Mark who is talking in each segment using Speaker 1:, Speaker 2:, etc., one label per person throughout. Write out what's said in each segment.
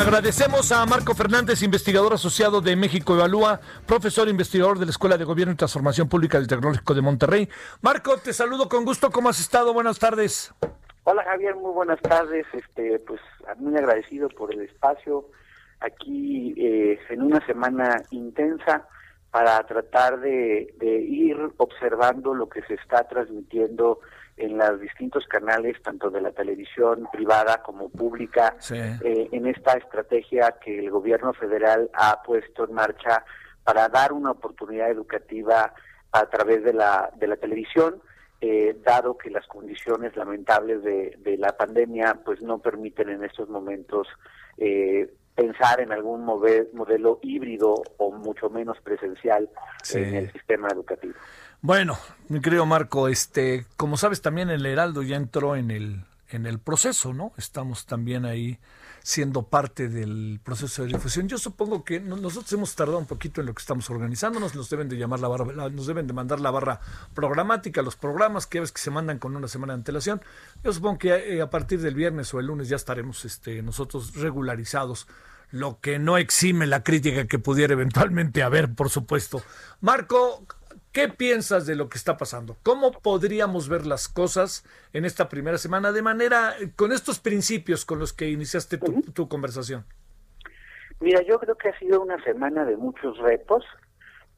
Speaker 1: Agradecemos a Marco Fernández, investigador asociado de México Evalúa, profesor investigador de la Escuela de Gobierno y Transformación Pública del Tecnológico de Monterrey. Marco, te saludo con gusto. ¿Cómo has estado? Buenas tardes.
Speaker 2: Hola Javier, muy buenas tardes. Este, pues muy agradecido por el espacio aquí eh, en una semana intensa para tratar de ir observando lo que se está transmitiendo en los distintos canales, tanto de la televisión privada como pública, eh, en esta estrategia que el gobierno federal ha puesto en marcha para dar una oportunidad educativa a través de la, de la televisión, eh, dado que las condiciones lamentables de, de, la pandemia pues no permiten en estos momentos eh, pensar en algún modelo híbrido o mucho menos presencial en el sistema educativo.
Speaker 1: Bueno, mi querido Marco, este, como sabes también el Heraldo ya entró en el en el proceso, ¿no? Estamos también ahí siendo parte del proceso de difusión. Yo supongo que nosotros hemos tardado un poquito en lo que estamos organizándonos, nos deben de llamar la barra, nos deben de mandar la barra programática, los programas que ves que se mandan con una semana de antelación. Yo supongo que eh, a, partir del viernes o el lunes ya estaremos este, nosotros regularizados lo que no exime la crítica que pudiera eventualmente haber, por supuesto. Marco, ¿Qué piensas de lo que está pasando? ¿Cómo podríamos ver las cosas en esta primera semana de manera, con estos principios con los que iniciaste tu, conversación?
Speaker 2: Mira, yo creo que ha sido una semana de muchos retos.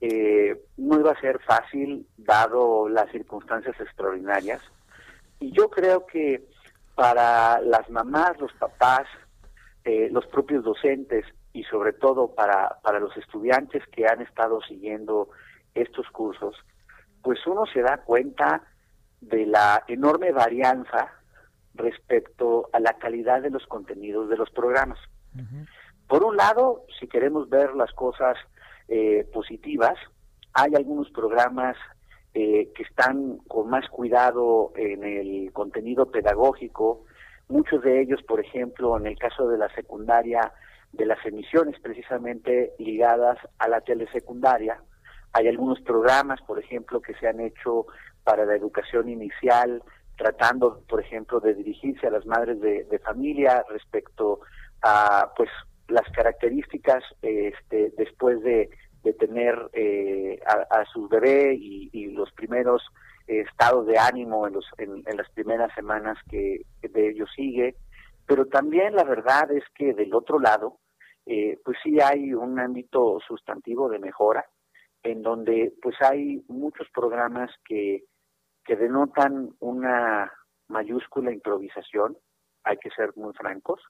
Speaker 2: Eh, no iba a ser fácil dado las circunstancias extraordinarias. Y yo creo que para las mamás, los papás, eh, los propios docentes y sobre todo para, para los estudiantes que han estado siguiendo estos cursos, pues uno se da cuenta de la enorme varianza respecto a la calidad de los contenidos de los programas. Por un lado, si queremos ver las cosas eh, positivas, hay algunos programas eh, que están con más cuidado en el contenido pedagógico, muchos de ellos, por ejemplo, en el caso de la secundaria, de las emisiones precisamente ligadas a la telesecundaria, hay algunos programas, por ejemplo, que se han hecho para la educación inicial, tratando, por ejemplo, de dirigirse a las madres de, familia respecto a, pues, las características este, después de, tener eh, a, su bebé y, los primeros estados de ánimo en, los, en, las primeras semanas que, de ellos sigue. Pero también la verdad es que del otro lado, eh, pues sí hay un ámbito sustantivo de mejora en donde pues hay muchos programas que, que denotan una mayúscula improvisación, hay que ser muy francos,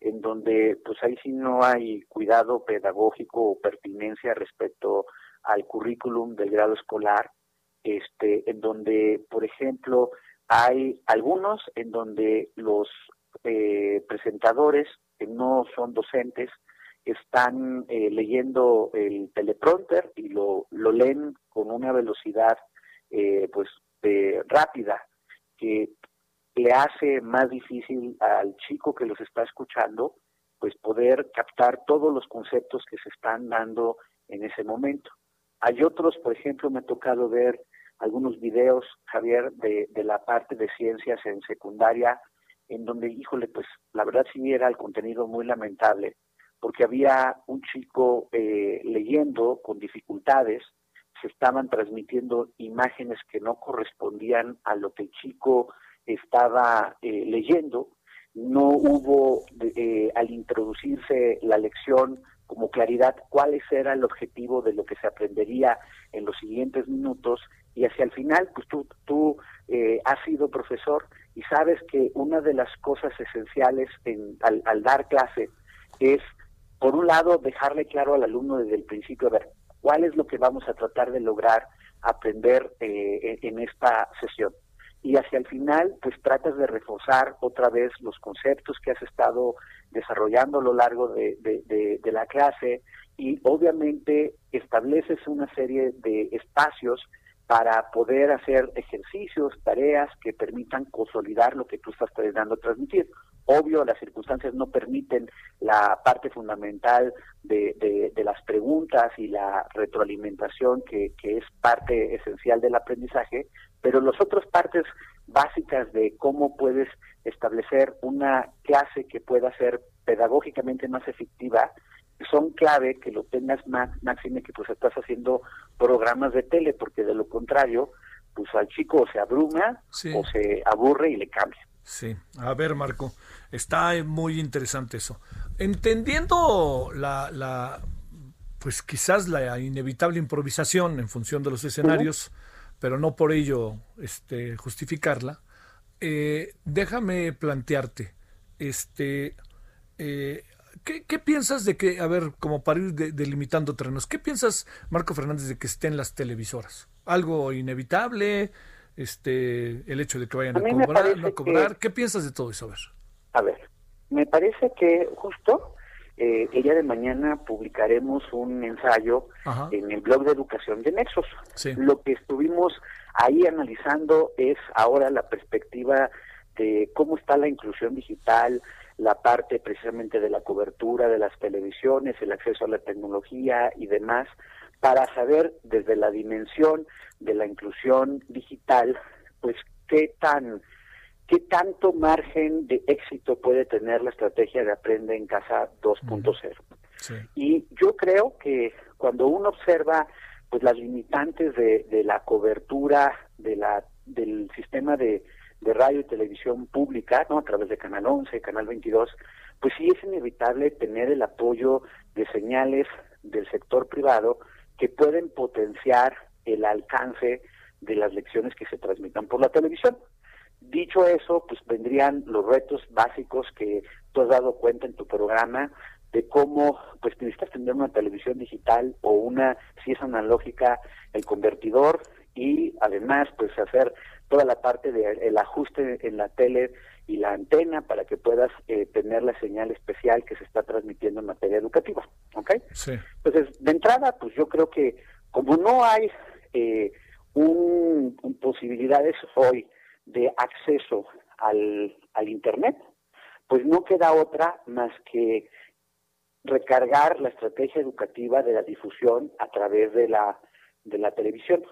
Speaker 2: en donde pues ahí sí no hay cuidado pedagógico o pertinencia respecto al currículum del grado escolar, este, en donde, por ejemplo, hay algunos en donde los eh, presentadores que no son docentes están eh, leyendo el teleprompter y lo, lo leen con una velocidad eh, pues rápida que le hace más difícil al chico que los está escuchando pues poder captar todos los conceptos que se están dando en ese momento. Hay otros, por ejemplo, me ha tocado ver algunos videos, Javier, de, de la parte de ciencias en secundaria, en donde, híjole, pues la verdad sí era el contenido muy lamentable, porque había un chico eh, leyendo con dificultades, se estaban transmitiendo imágenes que no correspondían a lo que el chico estaba eh, leyendo, no hubo eh, al introducirse la lección como claridad cuál era el objetivo de lo que se aprendería en los siguientes minutos y hacia el final, pues tú, tú has sido profesor y sabes que una de las cosas esenciales en, al, al dar clase es por un lado, dejarle claro al alumno desde el principio, a ver, cuál es lo que vamos a tratar de lograr aprender eh, en esta sesión. y hacia el final pues tratas de reforzar otra vez los conceptos que has estado desarrollando a lo largo de, de, la clase y obviamente estableces una serie de espacios para poder hacer ejercicios, tareas que permitan consolidar lo que tú estás tratando de transmitir. Obvio, las circunstancias no permiten la parte fundamental de, de, las preguntas y la retroalimentación que, que, es parte esencial del aprendizaje, pero las otras partes básicas de cómo puedes establecer una clase que pueda ser pedagógicamente más efectiva son clave que lo tengas más máxime que pues estás haciendo programas de tele porque de lo contrario pues al chico se abruma o se aburre y le cambia.
Speaker 1: Sí, a ver Marco, está muy interesante eso. Entendiendo la, la pues quizás la inevitable improvisación en función de los escenarios, pero no por ello este, justificarla, eh, déjame plantearte, este, eh, ¿qué, piensas de que, a ver, como para ir delimitando terrenos, ¿qué piensas, Marco Fernández, de que estén las televisoras? ¿Algo inevitable? Este, el hecho de que vayan a, cobrar, no cobrar. ¿Qué piensas de todo eso? A ver.
Speaker 2: A ver, me parece que justo eh, el día de mañana publicaremos un ensayo en el blog de educación de Nexos. Lo que estuvimos ahí analizando es ahora la perspectiva de cómo está la inclusión digital, la parte precisamente de la cobertura de las televisiones, el acceso a la tecnología y demás, para saber desde la dimensión de la inclusión digital, pues qué tan qué tanto margen de éxito puede tener la estrategia de Aprende en Casa 2.0. Y yo creo que cuando uno observa pues las limitantes de, de la cobertura de la del sistema de de radio y televisión pública, ¿no? A través de Canal 11, Canal 22, pues sí es inevitable tener el apoyo de señales del sector privado que pueden potenciar el alcance de las lecciones que se transmitan por la televisión. Dicho eso, pues vendrían los retos básicos que tú has dado cuenta en tu programa de cómo pues necesitas tener una televisión digital o una, si es analógica, el convertidor y además pues hacer toda la parte del ajuste en la tele y la antena para que puedas eh, tener la señal especial que se está transmitiendo en materia educativa, ¿ok? Sí. Entonces, de entrada, pues yo creo que como no hay eh, un, posibilidades hoy de acceso al, al Internet, pues no queda otra más que recargar la estrategia educativa de la difusión a través de la, de la televisión.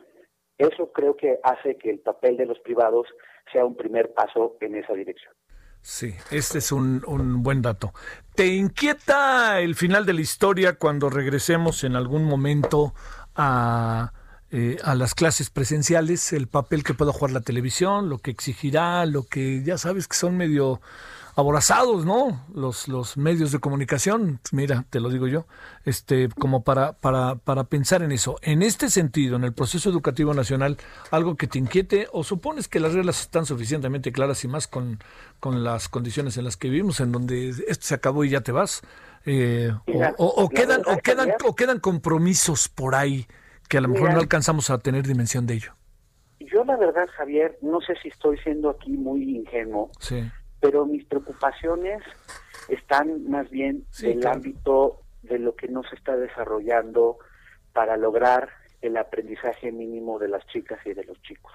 Speaker 2: Eso creo que hace que el papel de los privados sea un primer paso en esa dirección.
Speaker 1: Sí, este es un, un, buen dato. ¿Te inquieta el final de la historia cuando regresemos en algún momento a, eh, a las clases presenciales? El papel que pueda jugar la televisión, lo que exigirá, lo que ya sabes que son medio aborazados, ¿no? Los, los medios de comunicación, mira, te lo digo yo, este, como para, para, para pensar en eso. En este sentido, en el proceso educativo nacional, algo que te inquiete o supones que las reglas están suficientemente claras y más con, con las condiciones en las que vivimos, en donde esto se acabó y ya te vas, eh, o, quedan, o, quedan, o quedan compromisos por ahí que a lo mejor no alcanzamos a tener dimensión de ello.
Speaker 2: Yo la verdad, Javier, no sé si estoy siendo aquí muy ingenuo. Sí pero mis preocupaciones están más bien en el ámbito de lo que no se está desarrollando para lograr el aprendizaje mínimo de las chicas y de los chicos.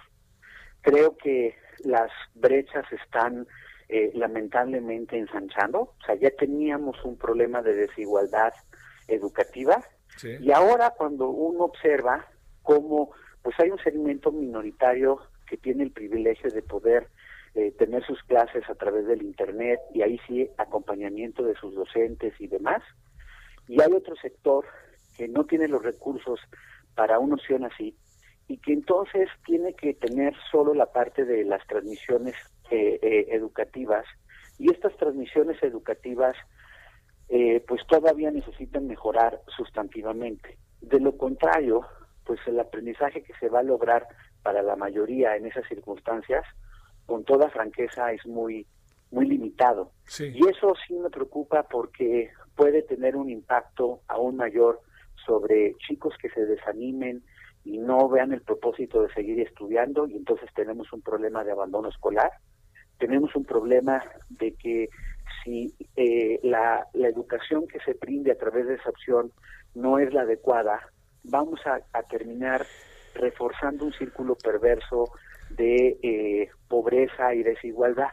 Speaker 2: Creo que las brechas están eh, lamentablemente ensanchando, o sea, ya teníamos un problema de desigualdad educativa y ahora cuando uno observa cómo pues hay un segmento minoritario que tiene el privilegio de poder eh, tener sus clases a través del Internet y ahí sí acompañamiento de sus docentes y demás. Y hay otro sector que no tiene los recursos para una opción así y que entonces tiene que tener solo la parte de las transmisiones eh, eh, educativas y estas transmisiones educativas pues todavía necesitan mejorar sustantivamente. De lo contrario, pues el aprendizaje que se va a lograr para la mayoría en esas circunstancias con toda franqueza es muy muy limitado. Y eso sí me preocupa porque puede tener un impacto aún mayor sobre chicos que se desanimen y no vean el propósito de seguir estudiando y entonces tenemos un problema de abandono escolar, tenemos un problema de que si eh, la, la, educación que se brinde a través de esa opción no es la adecuada, vamos a, terminar reforzando un círculo perverso de eh, pobreza y desigualdad,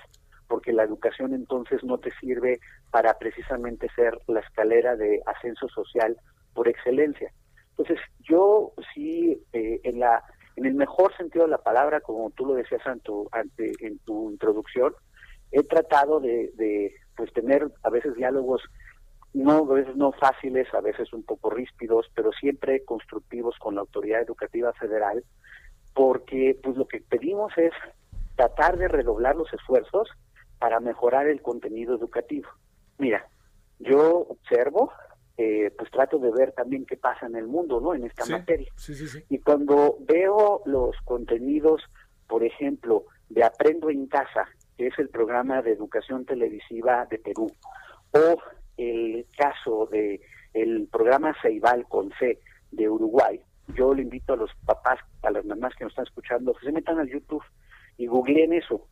Speaker 2: porque la educación entonces no te sirve para precisamente ser la escalera de ascenso social por excelencia. Entonces, yo sí, eh, en la en el mejor sentido de la palabra, como tú lo decías en tu, ante, en tu introducción, he tratado de, de pues tener a veces diálogos no a veces no fáciles, a veces un poco ríspidos, pero siempre constructivos con la autoridad educativa federal, porque pues lo que pedimos es tratar de redoblar los esfuerzos para mejorar el contenido educativo. Mira, yo observo eh, pues trato de ver también qué pasa en el mundo, ¿no? En esta materia. y cuando veo los contenidos, por ejemplo, de Aprendo en Casa, que es el programa de educación televisiva de Perú, o el caso de el programa Ceibal con C de Uruguay, invito a los papás, a las mamás que nos están escuchando, que se metan al YouTube y googleen eso.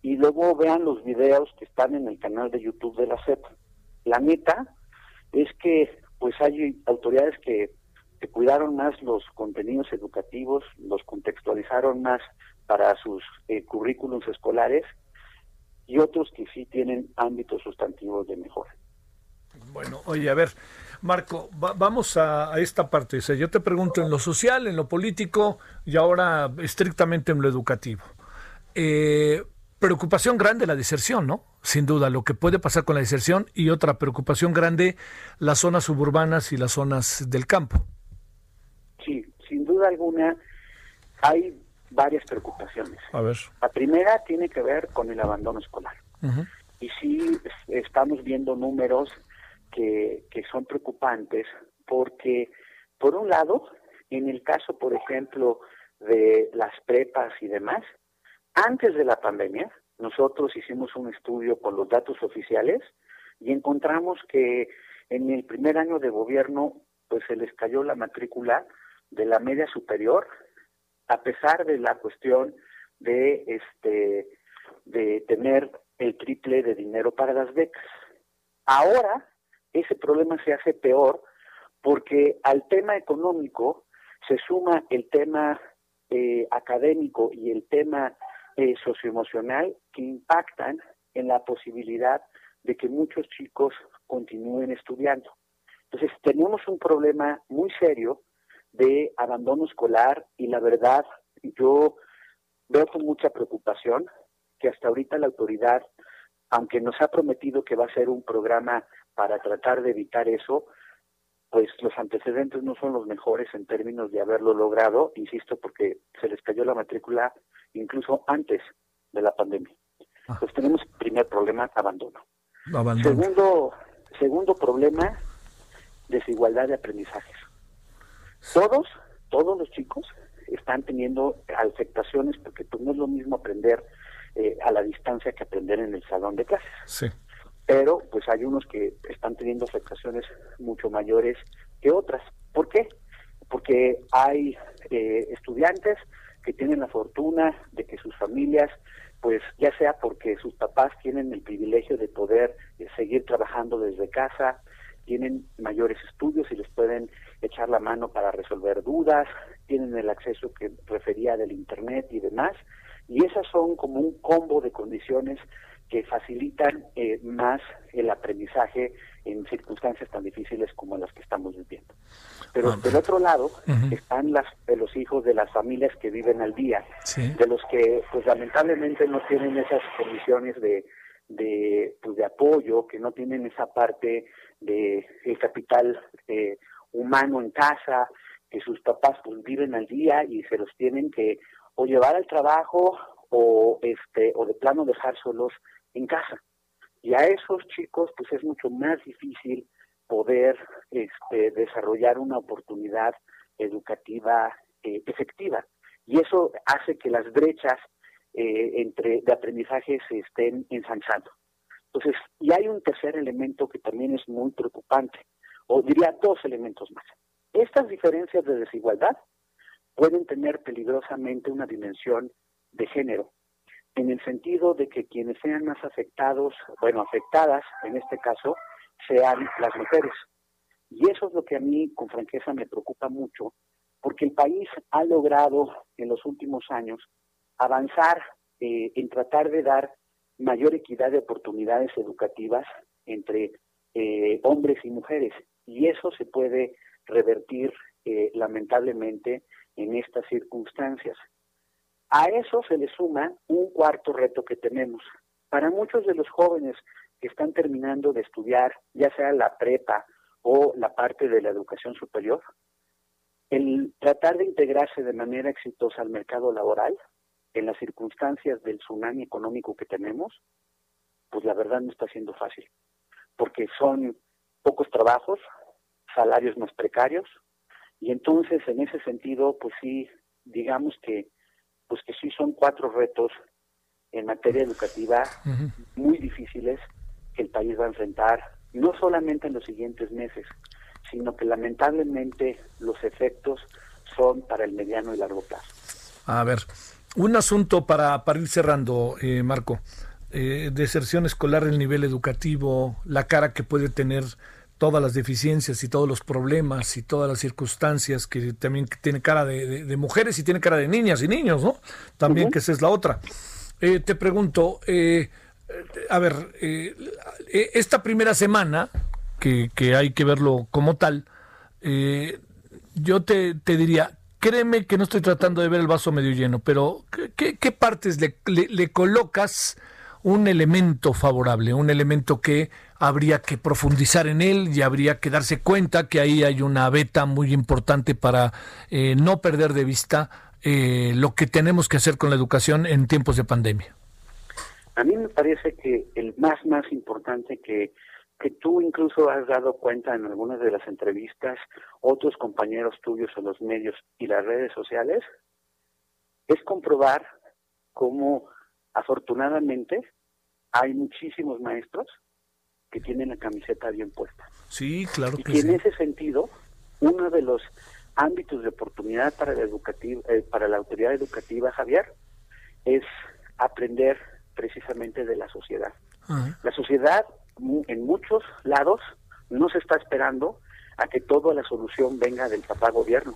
Speaker 2: Y luego vean los videos que están en el canal de YouTube de la CEP. La neta, es que pues hay autoridades que, cuidaron más los contenidos educativos, los contextualizaron más para sus eh, currículums escolares y otros que sí tienen ámbitos sustantivos de mejora.
Speaker 1: Bueno, oye, a ver, Marco, vamos a, esta parte. O yo te pregunto en lo social, en lo político y ahora estrictamente en lo educativo. Eh, preocupación grande la deserción, ¿no? Sin duda, lo que puede pasar con la deserción y otra preocupación grande, las zonas suburbanas y las zonas del campo.
Speaker 2: Sí, sin duda alguna hay varias preocupaciones.
Speaker 1: A ver.
Speaker 2: La primera tiene que ver con el abandono escolar. Y sí estamos viendo números que, que son preocupantes porque, por un lado, en el caso, por ejemplo, de las prepas y demás, antes de la pandemia, nosotros hicimos un estudio con los datos oficiales y encontramos que en el primer año de gobierno pues se les cayó la matrícula de la media superior a pesar de la cuestión de este de tener el triple de dinero para las becas. Ahora ese problema se hace peor porque al tema económico se suma el tema eh, académico y el tema eh, socioemocional que impactan en la posibilidad de que muchos chicos continúen estudiando. Entonces, tenemos un problema muy serio de abandono escolar y la verdad, yo veo con mucha preocupación que hasta ahorita la autoridad, aunque nos ha prometido que va a ser un programa para tratar de evitar eso, pues los antecedentes no son los mejores en términos de haberlo logrado, insisto, porque se les cayó la matrícula incluso antes de la pandemia. Ah. Pues tenemos primer problema, abandono. Segundo, segundo problema, desigualdad de aprendizajes. Todos, todos los chicos están teniendo afectaciones porque pues, no es lo mismo aprender eh, a la distancia que aprender en el salón de clases.
Speaker 1: Sí
Speaker 2: pero pues hay unos que están teniendo afectaciones mucho mayores que otras. ¿Por qué? Porque hay eh, estudiantes que tienen la fortuna de que sus familias, pues ya sea porque sus papás tienen el privilegio de poder eh, seguir trabajando desde casa, tienen mayores estudios y les pueden echar la mano para resolver dudas, tienen el acceso que refería del Internet y demás, y esas son como un combo de condiciones que facilitan eh, más el aprendizaje en circunstancias tan difíciles como las que estamos viviendo. Pero del otro lado están las, los hijos de las familias que viven al día, de los que pues lamentablemente no tienen esas condiciones de, de, pues, de apoyo, que no tienen esa parte de el capital eh, humano en casa, que sus papás pues viven al día y se los tienen que o llevar al trabajo o este o de plano dejar solos en casa. Y a esos chicos pues es mucho más difícil poder este, desarrollar una oportunidad educativa eh, efectiva. Y eso hace que las brechas eh, entre de aprendizaje se estén ensanchando. Entonces, y hay un tercer elemento que también es muy preocupante, o diría dos elementos más. Estas diferencias de desigualdad pueden tener peligrosamente una dimensión de género, en el sentido de que quienes sean más afectados, bueno, afectadas en este caso, sean las mujeres. Y eso es lo que a mí, con franqueza, me preocupa mucho, porque el país ha logrado en los últimos años avanzar eh, en tratar de dar mayor equidad de oportunidades educativas entre eh, hombres y mujeres. Y eso se puede revertir eh, lamentablemente en estas circunstancias. A eso se le suma un cuarto reto que tenemos. Para muchos de los jóvenes que están terminando de estudiar, ya sea la prepa o la parte de la educación superior, el tratar de integrarse de manera exitosa al mercado laboral en las circunstancias del tsunami económico que tenemos, pues la verdad no está siendo fácil, porque son pocos trabajos, salarios más precarios, y entonces en ese sentido, pues sí, digamos que, pues que sí son cuatro retos en materia educativa muy difíciles que el país va a enfrentar, no solamente en los siguientes meses, sino que lamentablemente los efectos son para el mediano y largo plazo.
Speaker 1: A ver, un asunto para, para ir cerrando, eh, Marco. Eh, deserción escolar, el nivel educativo, la cara que puede tener todas las deficiencias y todos los problemas y todas las circunstancias que también tiene cara de, mujeres y tiene cara de niñas y niños, ¿no? También que esa es la otra. Eh, te pregunto, eh, a ver, esta primera semana, que, que, hay que verlo como tal, yo te, te diría, créeme que no estoy tratando de ver el vaso medio lleno, pero ¿qué, partes le, colocas un elemento favorable, un elemento que habría que profundizar en él y habría que darse cuenta que ahí hay una beta muy importante para eh, no perder de vista eh, lo que tenemos que hacer con la educación en tiempos de pandemia?
Speaker 2: A mí me parece que el más, más importante que que tú incluso has dado cuenta en algunas de las entrevistas, otros compañeros tuyos en los medios y las redes sociales, es comprobar cómo afortunadamente hay muchísimos maestros que tienen la camiseta bien puesta.
Speaker 1: Sí, claro
Speaker 2: y que, en ese sentido, uno de los ámbitos de oportunidad para la, educativa, eh, para la autoridad educativa, Javier, es aprender precisamente de la sociedad. La sociedad en muchos lados no se está esperando a que toda la solución venga del papá gobierno.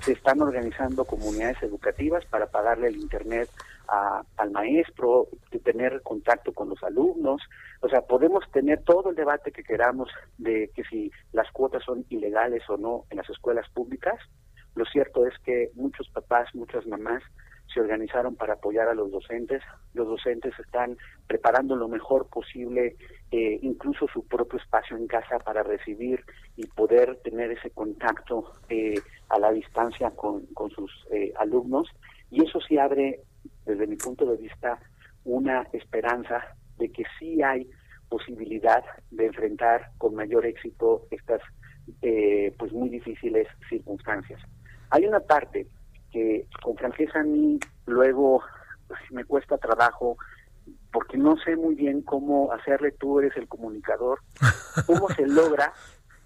Speaker 2: Se están organizando comunidades educativas para pagarle el internet al maestro, de tener contacto con los alumnos. O sea, podemos tener todo el debate que queramos de que si las cuotas son ilegales o no en las escuelas públicas. Lo cierto es que muchos papás, muchas mamás se organizaron para apoyar a los docentes. Los docentes están preparando lo mejor posible, eh, incluso su propio espacio en casa para recibir y poder tener ese contacto eh, a la distancia con, con sus eh, alumnos. Y eso sí abre, desde mi punto de vista, una esperanza de que sí hay posibilidad de enfrentar con mayor éxito estas pues muy difíciles circunstancias. Hay una parte que con franqueza a mí luego pues, me cuesta trabajo porque no sé muy bien cómo hacerle, tú eres el comunicador, cómo se logra,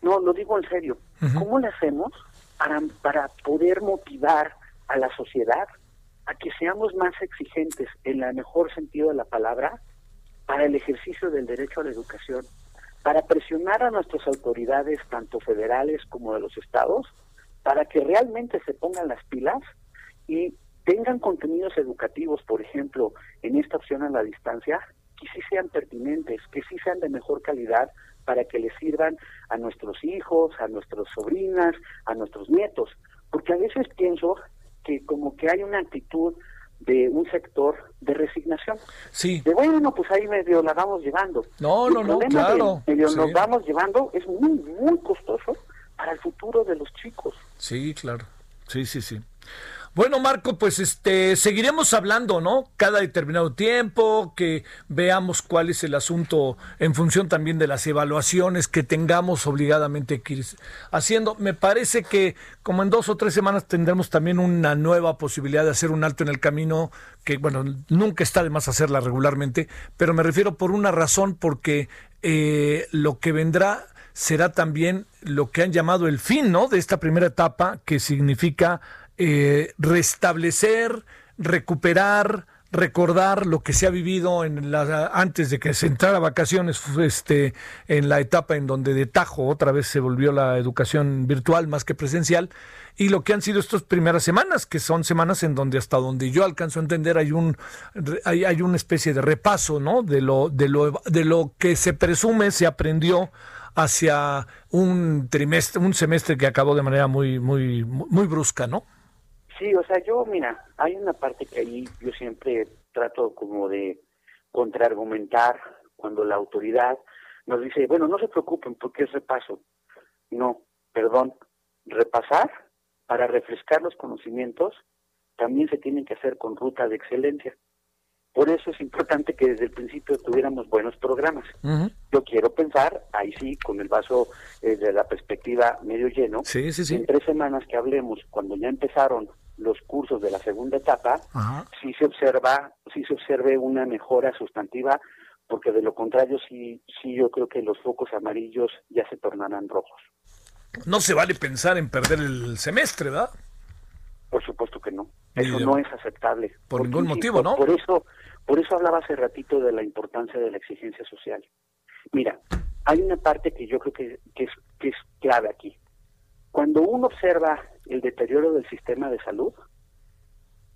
Speaker 2: no, lo digo en serio, ¿cómo le hacemos para, para poder motivar a la sociedad a que seamos más exigentes en el mejor sentido de la palabra para el ejercicio del derecho a la educación, para presionar a nuestras autoridades, tanto federales como de los estados, para que realmente se pongan las pilas y tengan contenidos educativos, por ejemplo, en esta opción a la distancia, que sí sean pertinentes, que sí sean de mejor calidad para que les sirvan a nuestros hijos, a nuestras sobrinas, a nuestros nietos. Porque a veces pienso que como que hay una actitud de un sector de resignación.
Speaker 1: Sí.
Speaker 2: De bueno, pues ahí medio la vamos llevando.
Speaker 1: No, no, no, claro.
Speaker 2: medio nos vamos llevando es muy, muy costoso para el futuro de los chicos.
Speaker 1: Sí, claro. Sí, sí, sí. Bueno, Marco, pues este seguiremos hablando, ¿no? Cada determinado tiempo, que veamos cuál es el asunto en función también de las evaluaciones que tengamos obligadamente que ir haciendo. Me parece que como en dos o tres semanas tendremos también una nueva posibilidad de hacer un alto en el camino, que bueno, nunca está de más hacerla regularmente, pero me refiero por una razón, porque eh, lo que vendrá será también lo que han llamado el fin, ¿no? De esta primera etapa, que significa eh, restablecer, recuperar, recordar lo que se ha vivido en la, antes de que se entrara a vacaciones, este, en la etapa en donde de tajo otra vez se volvió la educación virtual más que presencial, y lo que han sido estas primeras semanas, que son semanas en donde hasta donde yo alcanzo a entender hay un hay, hay una especie de repaso, ¿no? De lo de lo de lo que se presume se aprendió hacia un trimestre, un semestre que acabó de manera muy muy muy brusca, ¿no?
Speaker 2: Sí, o sea, yo, mira, hay una parte que ahí yo siempre trato como de contraargumentar cuando la autoridad nos dice, bueno, no se preocupen porque es repaso. No, perdón, repasar para refrescar los conocimientos también se tienen que hacer con ruta de excelencia. Por eso es importante que desde el principio tuviéramos buenos programas. Yo quiero pensar, ahí sí, con el vaso eh, de la perspectiva medio lleno,
Speaker 1: sí, sí, sí.
Speaker 2: en tres semanas que hablemos, cuando ya empezaron los cursos de la segunda etapa, sí se observa, sí se observe una mejora sustantiva, porque de lo contrario sí, sí yo creo que los focos amarillos ya se tornarán rojos.
Speaker 1: No se vale pensar en perder el semestre, ¿verdad?
Speaker 2: Por supuesto que no. Eso no es aceptable.
Speaker 1: Por ningún motivo, ¿no?
Speaker 2: Por eso, por eso hablaba hace ratito de la importancia de la exigencia social. Mira, hay una parte que yo creo que, que, es, que es clave aquí. Cuando uno observa el deterioro del sistema de salud,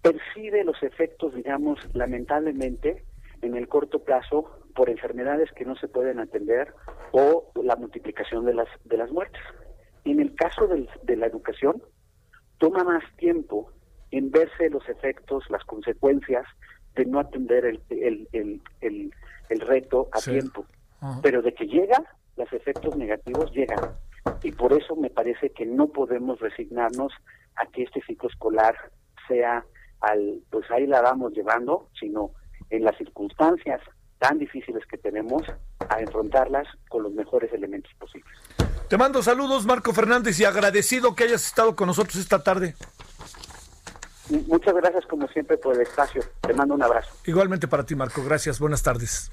Speaker 2: percibe los efectos, digamos, lamentablemente, en el corto plazo por enfermedades que no se pueden atender o la multiplicación de las, de las muertes. En el caso del, de la educación, toma más tiempo en verse los efectos, las consecuencias de no atender el, el, el, el reto a tiempo. Pero de que llega, los efectos negativos llegan. Y por eso me parece que no podemos resignarnos a que este ciclo escolar sea al, pues ahí la vamos llevando, sino en las circunstancias tan difíciles que tenemos, a enfrentarlas con los mejores elementos posibles.
Speaker 1: Te mando saludos, Marco Fernández, y agradecido que hayas estado con nosotros esta tarde.
Speaker 2: Muchas gracias como siempre por el espacio. Te mando un abrazo.
Speaker 1: Igualmente para ti, Marco. Gracias. Buenas tardes.